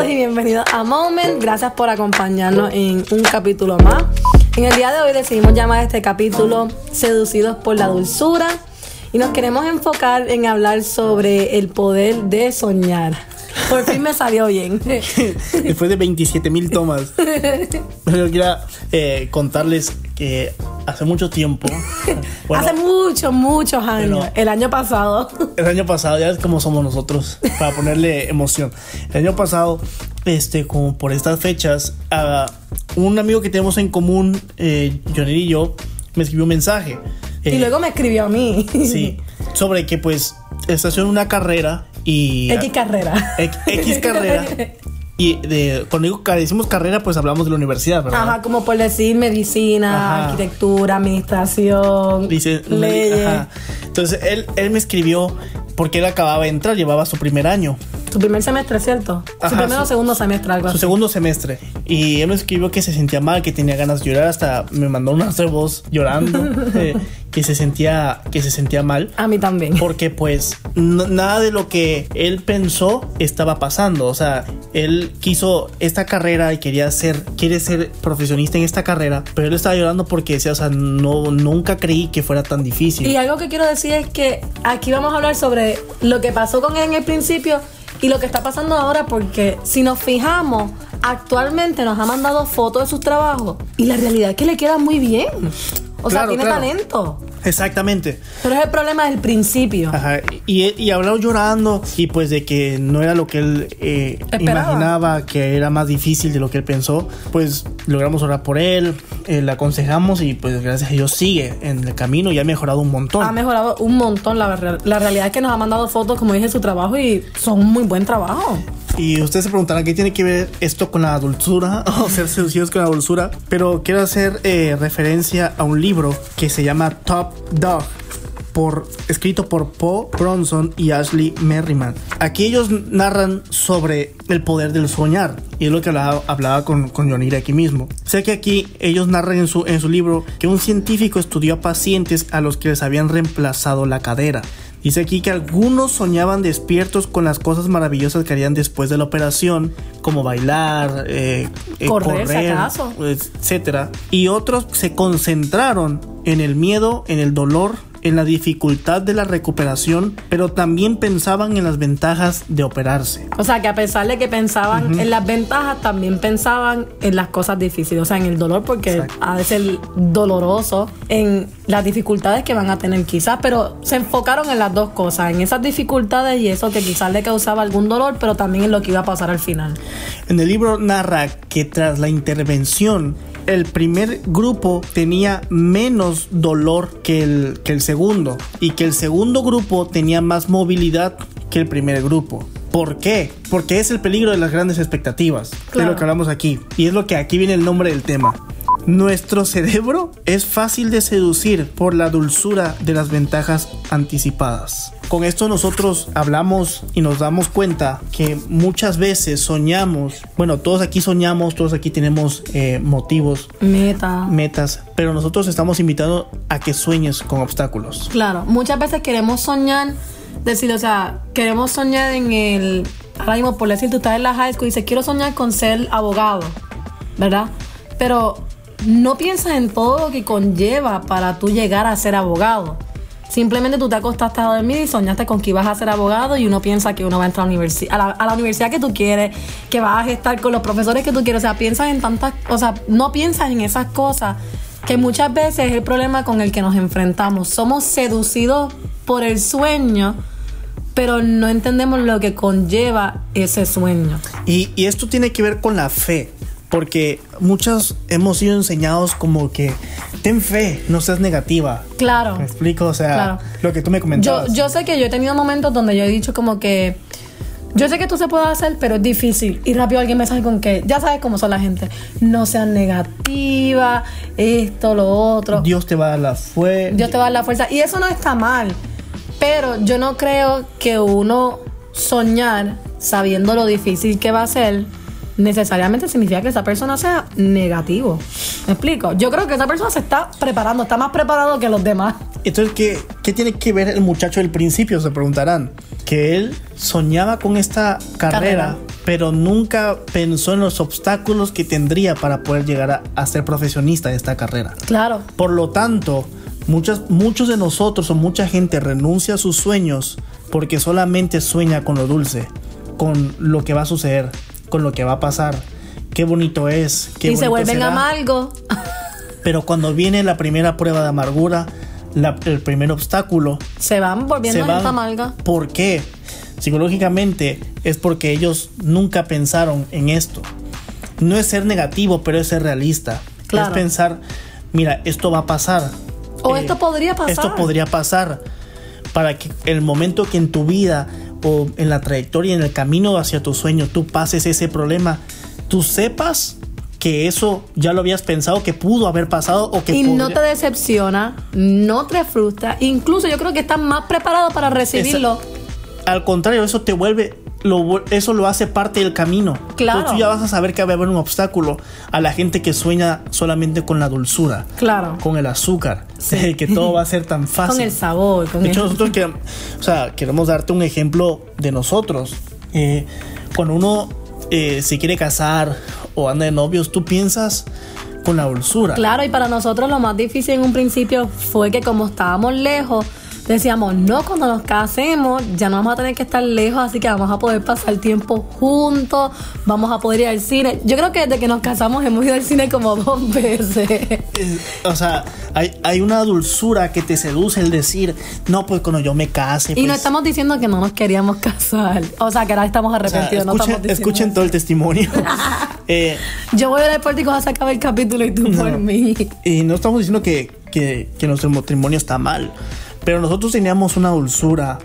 todos y bienvenidos a Moment. Gracias por acompañarnos en un capítulo más. En el día de hoy decidimos llamar este capítulo Seducidos por la Dulzura y nos queremos enfocar en hablar sobre el poder de soñar. Por fin me salió bien. Después de 27 mil tomas. Pero quiero eh, contarles que hace mucho tiempo. bueno, hace muchos, muchos años. el año pasado. El año pasado, ya es como somos nosotros, para ponerle emoción. El año pasado, este, como por estas fechas, un amigo que tenemos en común, eh, y yo, me escribió un mensaje. y luego me escribió a mí. Sí, sobre que pues está haciendo una carrera y... X carrera. X, carrera. Y de, cuando digo, decimos carrera, pues hablamos de la universidad, ¿verdad? Ajá, como por decir medicina, arquitectura, administración, Dice, leyes. Entonces, él, él me escribió porque él acababa de entrar, llevaba su primer año. Su primer semestre, ¿cierto? su primer o segundo semestre, algo Su segundo semestre. Y él me escribió que se sentía mal, que tenía ganas de llorar, hasta me mandó una voz llorando, eh, que se sentía que se sentía mal. A mí también. Porque pues nada de lo que él pensó estaba pasando, o sea, él quiso esta carrera y quería ser quiere ser profesionista en esta carrera, pero él estaba llorando porque decía, o sea, no nunca creí que fuera tan difícil. Y algo que quiero decir es que aquí vamos a hablar sobre lo que pasó con él en el principio y lo que está pasando ahora, porque si nos fijamos, actualmente nos ha mandado fotos de sus trabajos y la realidad es que le queda muy bien. O sea, tiene talento. Exactamente. Pero es el problema del principio. Ajá. Y, y hablamos llorando y pues de que no era lo que él eh, imaginaba, que era más difícil de lo que él pensó. Pues logramos orar por él, eh, le aconsejamos y pues gracias a Dios sigue en el camino y ha mejorado un montón. Ha mejorado un montón. La, la realidad es que nos ha mandado fotos, como dije, su trabajo y son muy buen trabajo. Y ustedes se preguntarán qué tiene que ver esto con la dulzura o ser seducidos con la dulzura. Pero quiero hacer eh, referencia a un libro que se llama Top Dog. Por, escrito por Paul Bronson y Ashley Merriman. Aquí ellos narran sobre el poder del soñar. Y es lo que hablaba, hablaba con, con aquí mismo. Sé que aquí ellos narran en su, en su libro que un científico estudió a pacientes a los que les habían reemplazado la cadera Dice aquí que algunos soñaban despiertos con las cosas maravillosas que harían después de la operación, como bailar, eh, eh correr, correr etc. Y otros se concentraron en el miedo, en el dolor en la dificultad de la recuperación, pero también pensaban en las ventajas de operarse. O sea, que a pesar de que pensaban en las ventajas, también pensaban en las cosas difíciles, o sea, en el dolor, porque ha de ser doloroso, en las dificultades que van a tener quizás, pero se enfocaron en las dos cosas, en esas dificultades y eso que quizás le causaba algún dolor, pero también en lo que iba a pasar al final. En el libro narra que tras la intervención el primer grupo tenía menos dolor que el, que el segundo y que el segundo grupo tenía más movilidad que el primer grupo. ¿Por qué? Porque es el peligro de las grandes expectativas, de lo que hablamos aquí. Y es lo que aquí viene el nombre del tema. Nuestro cerebro es fácil de seducir por la dulzura de las ventajas anticipadas. Con esto nosotros hablamos y nos damos cuenta que muchas veces soñamos, bueno, todos aquí soñamos, todos aquí tenemos eh, motivos, metas, pero nosotros estamos invitando a que sueñes con obstáculos. Claro, muchas veces queremos soñar, decir, o sea, queremos soñar en el, ahora mismo por decir, tú estás en la high school y dices, quiero soñar con ser abogado, ¿verdad? Pero no piensas en todo lo que conlleva para tú llegar a ser abogado. Simplemente tú te acostaste a dormir y soñaste con que ibas a ser abogado y uno piensa que uno va a entrar a, la, a la, universidad que tú quieres, que vas a estar con los profesores que tú quieres. O sea, piensas en tantas, o sea, no piensas en esas cosas que muchas veces es el problema con el que nos enfrentamos. Somos seducidos por el sueño, pero no entendemos lo que conlleva ese sueño. Y esto tiene que ver con la fe porque muchos hemos sido enseñados como que ten fe, no seas negativa. Claro. Me explico, o sea, lo que tú me comentabas. Yo, yo sé que yo he tenido momentos donde yo he dicho como que yo sé que tú se puede hacer, pero es difícil. Y rápido alguien me sale con que, ya sabes cómo son la gente. No seas negativa, esto, lo otro. Dios te va a dar la fuerza. Dios te va a dar la fuerza. Y eso no está mal. Pero yo no creo que uno soñar sabiendo lo difícil que va a ser necesariamente significa que esa persona sea negativo. ¿Me explico? Yo creo que esa persona se está preparando, está más preparado que los demás. Entonces, ¿qué, qué tiene que ver el muchacho del principio? Se preguntarán. Que él soñaba con esta carrera, pero nunca pensó en los obstáculos que tendría para poder llegar a, a ser profesionista de esta carrera. Claro. Por lo tanto, muchas, muchos de nosotros o mucha gente renuncia a sus sueños porque solamente sueña con lo dulce, con lo que va a suceder, con lo que va a pasar. Qué bonito es. Qué y se vuelven será. amargos. Pero cuando viene la primera prueba de amargura, la- el primer obstáculo, se van volviendo se van. amarga. ¿Por qué? Psicológicamente es porque ellos nunca pensaron en esto. No es ser negativo, pero es ser realista. Claro. Es pensar, mira, esto va a pasar. O Eh, esto podría pasar. Esto podría pasar. Para que el momento que en tu vida o en la trayectoria, en el camino hacia tu sueño, tú pases ese problema, tú sepas que eso ya lo habías pensado que pudo haber pasado o que y no te decepciona, no te frustra. Incluso yo creo que estás más preparado para recibirlo. Al contrario, eso te vuelve, lo, eso lo hace parte del camino. Claro. Tú ya vas a saber que va a haber un obstáculo a la gente que sueña solamente con la dulzura, Claro. con el azúcar, que todo va a ser tan fácil. Con el sabor. Con De el- hecho, nosotros queremos, o sea, queremos darte un ejemplo de nosotros. Eh, cuando uno eh, se quiere casar o anda de novios, tú piensas con la dulzura. Claro, y para nosotros lo más difícil en un principio fue que como estábamos lejos, decíamos, no, cuando nos casemos ya no vamos a tener que estar lejos, así que vamos a poder pasar tiempo juntos, vamos a poder ir al cine. Yo creo que desde que nos casamos hemos ido al cine como dos veces. Eh, o sea, hay, hay una dulzura que te seduce el decir, no, pues cuando yo me case. Y no pues, estamos diciendo que no nos queríamos casar. O sea, que ahora estamos o sea, arrepentidos. no escuchen, estamos diciendo escuchen eso. todo el testimonio. Eh, Yo voy a ver el pórtico a sacar el capítulo y tú por mí. y no estamos diciendo que, que- que nuestro matrimonio está mal, pero nosotros teníamos una dulzura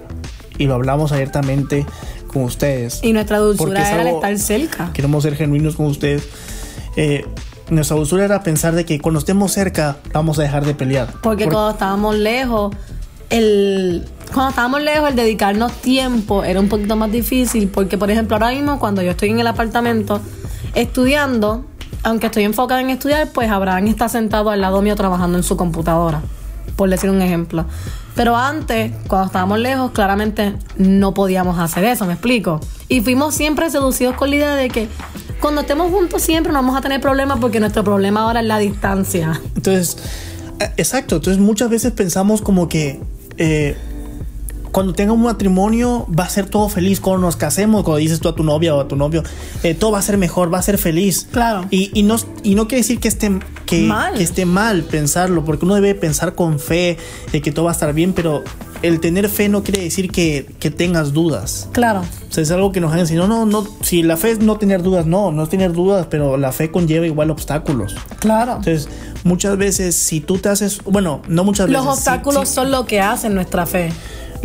y lo hablamos abiertamente con ustedes. Y nuestra Porque dulzura era el algo- estar cerca. Queremos ser genuinos con ustedes. Eh, nuestra dulzura era pensar de que cuando estemos cerca vamos a dejar de pelear. Porque Por- cuando estábamos lejos, el cuando estábamos lejos, el dedicarnos tiempo era un poquito más difícil. Porque, por ejemplo, ahora mismo, cuando yo estoy en el apartamento estudiando, aunque estoy enfocada en estudiar, pues Abraham está sentado al lado mío trabajando en su computadora, por decir un ejemplo. Pero antes, cuando estábamos lejos, claramente no podíamos hacer eso, ¿me explico? Y fuimos siempre seducidos con la idea de que cuando estemos juntos siempre no vamos a tener problemas porque nuestro problema ahora es la distancia. Entonces, eh, exacto. Entonces muchas veces pensamos como que eh, cuando tenga un matrimonio va a ser todo feliz. Cuando nos casemos, cuando dices tú a tu novia o a tu novio, eh, todo va a ser mejor, va a ser feliz. Claro. Y, y no, y no quiere decir que esté, que, Mal. que esté mal pensarlo, porque uno debe pensar con fe de que todo va a estar bien, pero el tener fe no quiere decir que, que tengas dudas. Claro. O sea, es algo que nos han enseñado. No, no, si la fe es no tener dudas, no, no es tener dudas, pero la fe conlleva igual obstáculos. Claro. Entonces, muchas veces, si tú te haces, bueno, no muchas Los veces. sí, obstáculos sí. son lo que hacen nuestra fe.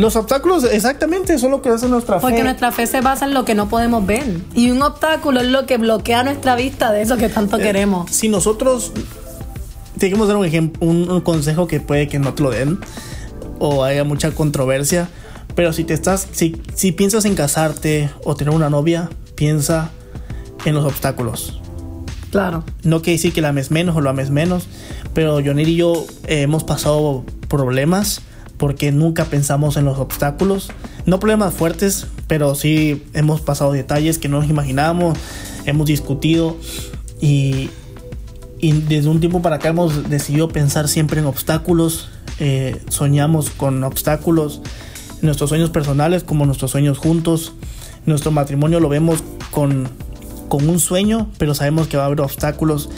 Los obstáculos, exactamente, son lo que hace nuestra Porque fe. nuestra fe se basa en lo que no podemos ver. Y un obstáculo es lo que bloquea nuestra vista de eso que tanto Eh, queremos. Si nosotros te queremos dar un ejemplo, un, un consejo que puede que no te lo den o haya mucha controversia, pero si te estás, si, si piensas en casarte o tener una novia, piensa en los obstáculos. Claro. No quiere decir que la ames menos o lo ames menos, pero Jonir y yo hemos pasado problemas porque nunca pensamos en los obstáculos. No problemas fuertes, pero sí hemos pasado detalles que no nos imaginábamos, hemos discutido y, y desde un tiempo para acá hemos decidido pensar siempre en obstáculos. eh, soñamos con obstáculos, nuestros sueños personales como nuestros sueños juntos. Nuestro matrimonio lo vemos con, con un sueño, pero sabemos que va a haber obstáculos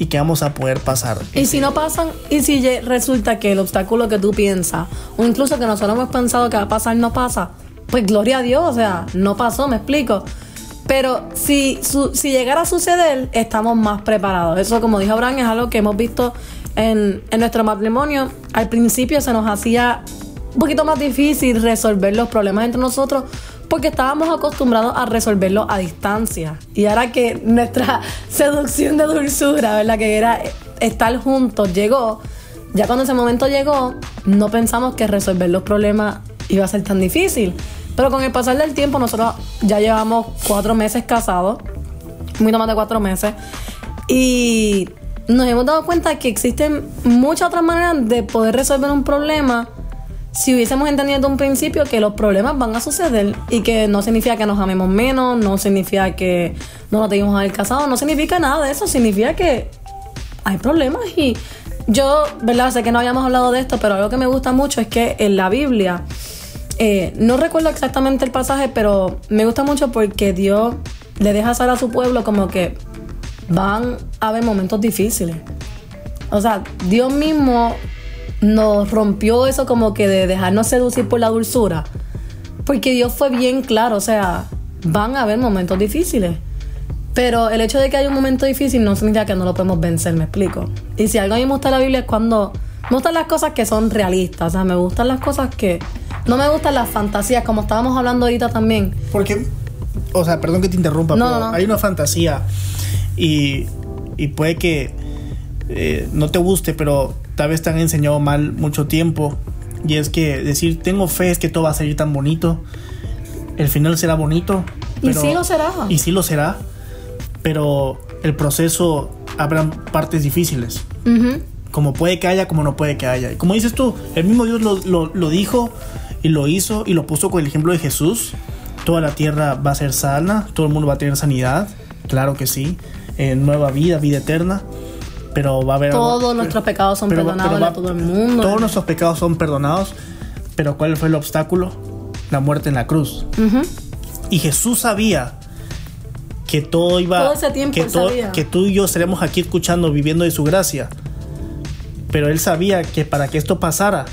y que vamos a poder pasar. Y si no pasan, y si resulta que el obstáculo que tú piensas, o incluso que nosotros hemos pensado que va a pasar, no pasa, pues gloria a Dios, o sea, no pasó, me explico. Pero si, si llegara a suceder, estamos más preparados. Eso, como dijo Abraham, es algo que hemos visto en, en nuestro matrimonio. Al principio se nos hacía un poquito más difícil resolver los problemas entre nosotros porque estábamos acostumbrados a resolverlo a distancia. Y ahora que nuestra seducción de dulzura, ¿verdad? Que era estar juntos, llegó, ya cuando ese momento llegó, no pensamos que resolver los problemas iba a ser tan difícil. Pero con el pasar del tiempo, nosotros ya llevamos cuatro meses casados, poquito más de cuatro meses, y nos hemos dado cuenta que existen muchas otras maneras de poder resolver un problema si hubiésemos entendido desde un principio que los problemas van a suceder y que no significa que nos amemos menos, no significa que no nos debimos haber casado, no significa nada de eso, significa que hay problemas y yo, ¿verdad? Sé que no habíamos hablado de esto, pero algo que me gusta mucho es que en la Biblia, eh, no recuerdo exactamente el pasaje, pero me gusta mucho porque Dios le deja saber a su pueblo como que van a haber momentos difíciles. O sea, Dios mismo nos rompió eso como que de dejarnos seducir por la dulzura. Porque Dios fue bien claro, o sea, van a haber momentos difíciles. Pero el hecho de que haya un momento difícil no significa que no lo podemos vencer, me explico. Y si algo a mí me gusta la Biblia es cuando me gustan las cosas que son realistas, o sea, me gustan las cosas que no me gustan las fantasías, como estábamos hablando ahorita también. Porque, o sea, perdón que te interrumpa, No, pero no, hay una fantasía y, y puede que eh, no te guste, pero tal vez te han enseñado mal mucho tiempo. Y es que decir, tengo fe es que todo va a salir tan bonito. El final será bonito. Y pero- sí lo será. Y sí lo será. Pero el proceso habrán partes difíciles. Como puede que haya, como no puede que haya. Y como dices tú, el mismo Dios lo, lo- lo dijo y lo hizo y lo puso con el ejemplo de Jesús. Toda la tierra va a ser sana, todo el mundo va a tener sanidad, claro que sí. Eh, nueva vida, vida eterna. Pero va a haber... Todos nuestros pecados son pero perdonados pero va- a todo el mundo. Todos nuestros pecados son perdonados. Pero ¿cuál fue el obstáculo? La muerte en la cruz. Ujú. Y Jesús sabía que todo iba Todo ese tiempo que, él todo- sabía. que tú y yo estaremos aquí escuchando, viviendo de su gracia. Pero él sabía que para que esto pasara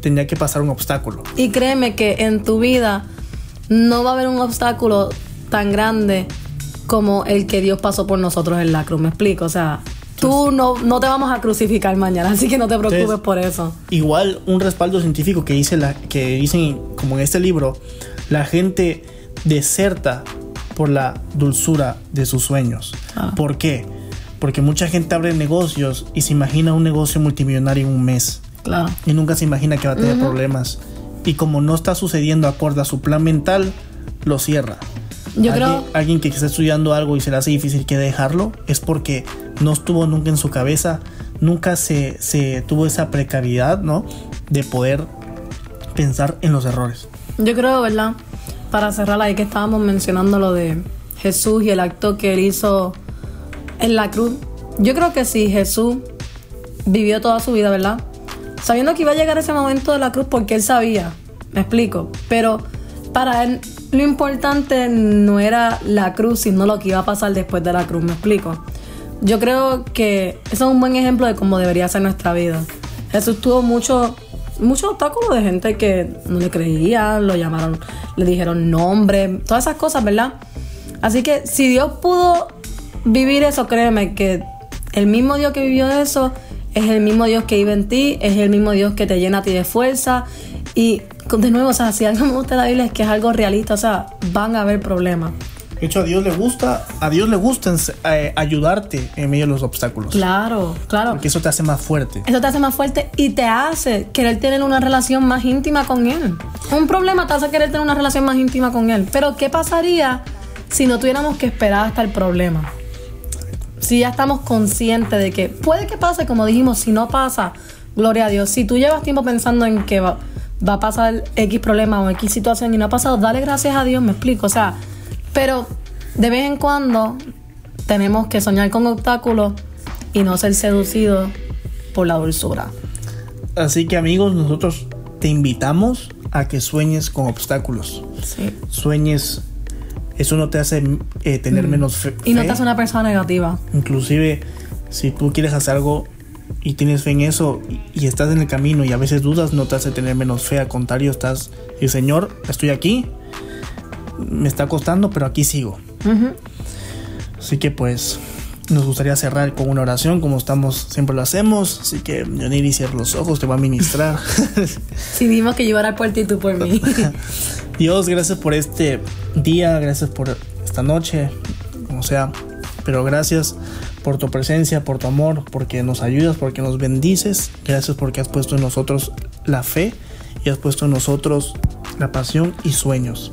tenía que pasar un obstáculo. Y créeme que en tu vida no va a haber un obstáculo tan grande como el que Dios pasó por nosotros en la cruz. Me explico, o sea, tú no, no te vamos a crucificar mañana, así que no te preocupes Entonces- por eso. Igual un respaldo científico que dice la que dicen como en este libro, la gente deserta por la dulzura de sus sueños. Ah. ¿Por qué? Porque mucha gente abre negocios y se imagina un negocio multimillonario en un mes. Claro. y nunca se imagina que va a tener problemas. Y como no está sucediendo acorde a su plan mental, lo cierra. Yo alguien, creo, alguien que está estudiando algo y se le hace difícil que dejarlo es porque no estuvo nunca en su cabeza, nunca se, se tuvo esa precariedad, ¿no? De poder pensar en los errores. yo creo, ¿verdad? Para cerrar ahí que estábamos mencionando lo de Jesús y el acto que él hizo en la cruz. Yo creo que si Jesús vivió toda su vida, ¿verdad? Sabiendo que iba a llegar ese momento de la cruz porque él sabía, me explico. Pero para él lo importante no era la cruz, sino lo que iba a pasar después de la cruz, me explico. Yo creo que eso es un buen ejemplo de cómo debería ser nuestra vida. Jesús tuvo mucho, muchos obstáculos de gente que no le creían, lo llamaron, le dijeron nombre, todas esas cosas, ¿verdad? Así que si Dios pudo vivir eso, créeme que el mismo Dios que vivió eso es el mismo Dios que vive en ti, es el mismo Dios que te llena a ti de fuerza. Y de nuevo, o sea, si algo me gusta la Biblia es que es algo realista, o sea, van a haber problemas. De hecho, a Dios le gusta, a Dios le gusta eh, ayudarte en medio de los obstáculos. Claro, claro. Porque eso te hace más fuerte. Eso te hace más fuerte y te hace querer tener una relación más íntima con él. Un problema te hace querer tener una relación más íntima con él. Pero ¿qué pasaría si no tuviéramos que esperar hasta el problema? Si ya estamos conscientes de que puede que pase, como dijimos, si no pasa, gloria a Dios. Si tú llevas tiempo pensando en que va, va a pasar X problema o X situación y no ha pasado, dale gracias a Dios, me explico. O sea, pero de vez en cuando tenemos que soñar con obstáculos y no ser seducidos por la dulzura. Así que amigos, nosotros te invitamos a que sueñes con obstáculos. Sí. Sueñes, eso no te hace eh, tener menos fe. Y no te hace una persona negativa. Inclusive, si tú quieres hacer algo y tienes fe en eso y, y estás en el camino y a veces dudas, no te hace tener menos fe. Al contrario, estás, y Señor, estoy aquí, me está costando, pero aquí sigo. Ujú. Así que pues nos gustaría cerrar con una oración, como estamos, siempre lo hacemos. Así que Yoniri, cierra los ojos, te va a ministrar. Si dimos que llevar por ti y tú por mí. Dios, gracias por este día, gracias por esta noche, como sea. Pero gracias por tu presencia, por tu amor, porque nos ayudas, porque nos bendices. Gracias porque has puesto en nosotros la fe y has puesto en nosotros la pasión y sueños.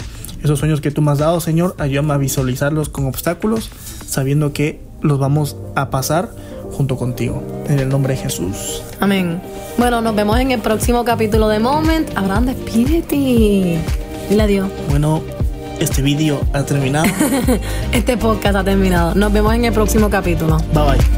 Esos sueños que tú me has dado, Señor, ayúdame a visualizarlos con obstáculos, sabiendo que los vamos a pasar junto contigo. En el nombre de Jesús. Amén. Bueno, nos vemos en el próximo capítulo de Moment. Abraham, despídete. Dile adiós. Bueno, este vídeo ha terminado. este podcast ha terminado. Nos vemos en el próximo capítulo. Bye bye.